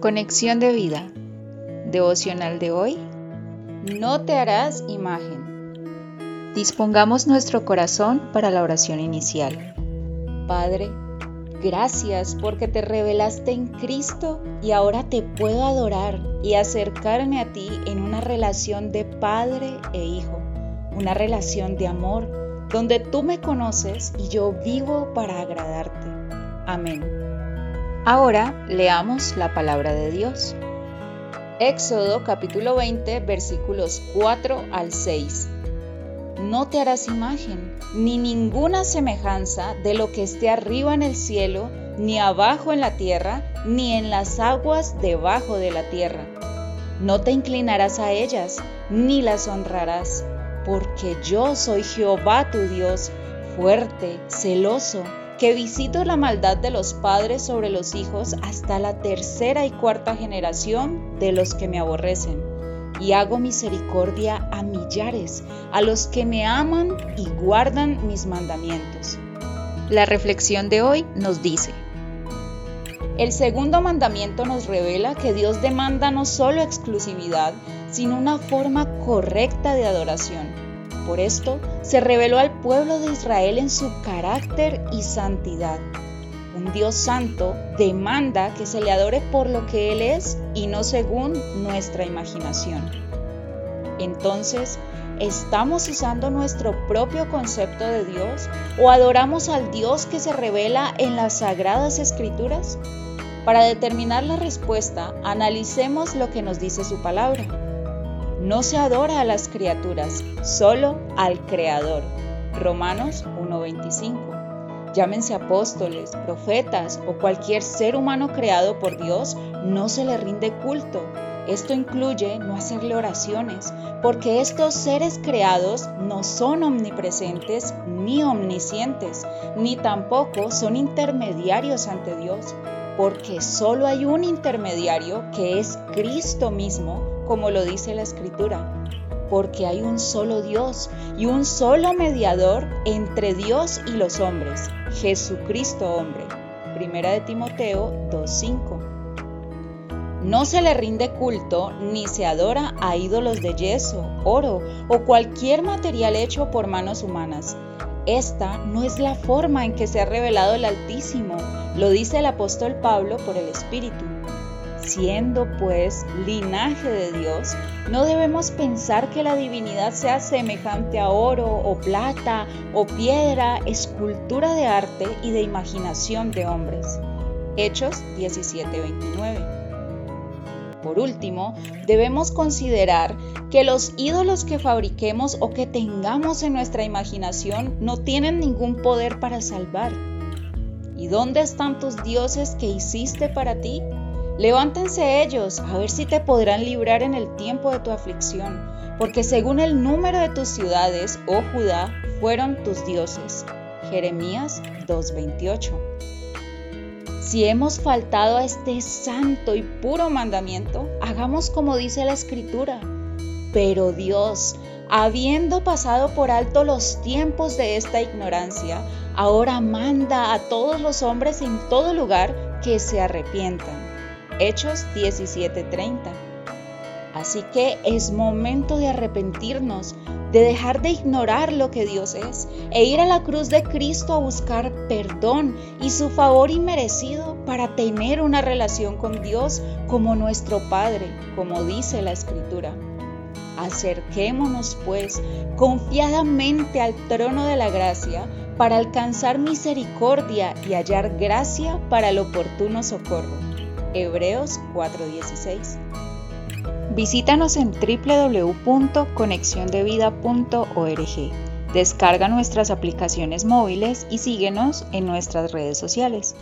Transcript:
Conexión de vida. Devocional de hoy. No te harás imagen. Dispongamos nuestro corazón para la oración inicial. Padre, gracias porque te revelaste en Cristo y ahora te puedo adorar y acercarme a ti en una relación de padre e hijo, una relación de amor donde tú me conoces y yo vivo para agradarte. Amén. Ahora leamos la palabra de Dios. Éxodo capítulo 20 versículos 4 al 6. No te harás imagen, ni ninguna semejanza de lo que esté arriba en el cielo, ni abajo en la tierra, ni en las aguas debajo de la tierra. No te inclinarás a ellas, ni las honrarás, porque yo soy Jehová tu Dios, fuerte, celoso que visito la maldad de los padres sobre los hijos hasta la tercera y cuarta generación de los que me aborrecen, y hago misericordia a millares, a los que me aman y guardan mis mandamientos. La reflexión de hoy nos dice, el segundo mandamiento nos revela que Dios demanda no solo exclusividad, sino una forma correcta de adoración por esto se reveló al pueblo de Israel en su carácter y santidad. Un Dios santo demanda que se le adore por lo que Él es y no según nuestra imaginación. Entonces, ¿estamos usando nuestro propio concepto de Dios o adoramos al Dios que se revela en las sagradas escrituras? Para determinar la respuesta, analicemos lo que nos dice su palabra. No se adora a las criaturas, solo al Creador. Romanos 1:25. Llámense apóstoles, profetas o cualquier ser humano creado por Dios, no se le rinde culto. Esto incluye no hacerle oraciones, porque estos seres creados no son omnipresentes ni omniscientes, ni tampoco son intermediarios ante Dios, porque solo hay un intermediario que es Cristo mismo como lo dice la escritura, porque hay un solo Dios y un solo mediador entre Dios y los hombres, Jesucristo hombre. Primera de Timoteo 2.5. No se le rinde culto ni se adora a ídolos de yeso, oro o cualquier material hecho por manos humanas. Esta no es la forma en que se ha revelado el Altísimo, lo dice el apóstol Pablo por el Espíritu. Siendo pues linaje de Dios, no debemos pensar que la divinidad sea semejante a oro o plata o piedra, escultura de arte y de imaginación de hombres. Hechos 17:29. Por último, debemos considerar que los ídolos que fabriquemos o que tengamos en nuestra imaginación no tienen ningún poder para salvar. ¿Y dónde están tus dioses que hiciste para ti? Levántense ellos, a ver si te podrán librar en el tiempo de tu aflicción, porque según el número de tus ciudades, oh Judá, fueron tus dioses. Jeremías 2:28. Si hemos faltado a este santo y puro mandamiento, hagamos como dice la escritura. Pero Dios, habiendo pasado por alto los tiempos de esta ignorancia, ahora manda a todos los hombres en todo lugar que se arrepientan. Hechos 17:30. Así que es momento de arrepentirnos, de dejar de ignorar lo que Dios es e ir a la cruz de Cristo a buscar perdón y su favor inmerecido para tener una relación con Dios como nuestro Padre, como dice la Escritura. Acerquémonos pues confiadamente al trono de la gracia para alcanzar misericordia y hallar gracia para el oportuno socorro. Hebreos 4:16. Visítanos en www.conexiondevida.org. Descarga nuestras aplicaciones móviles y síguenos en nuestras redes sociales.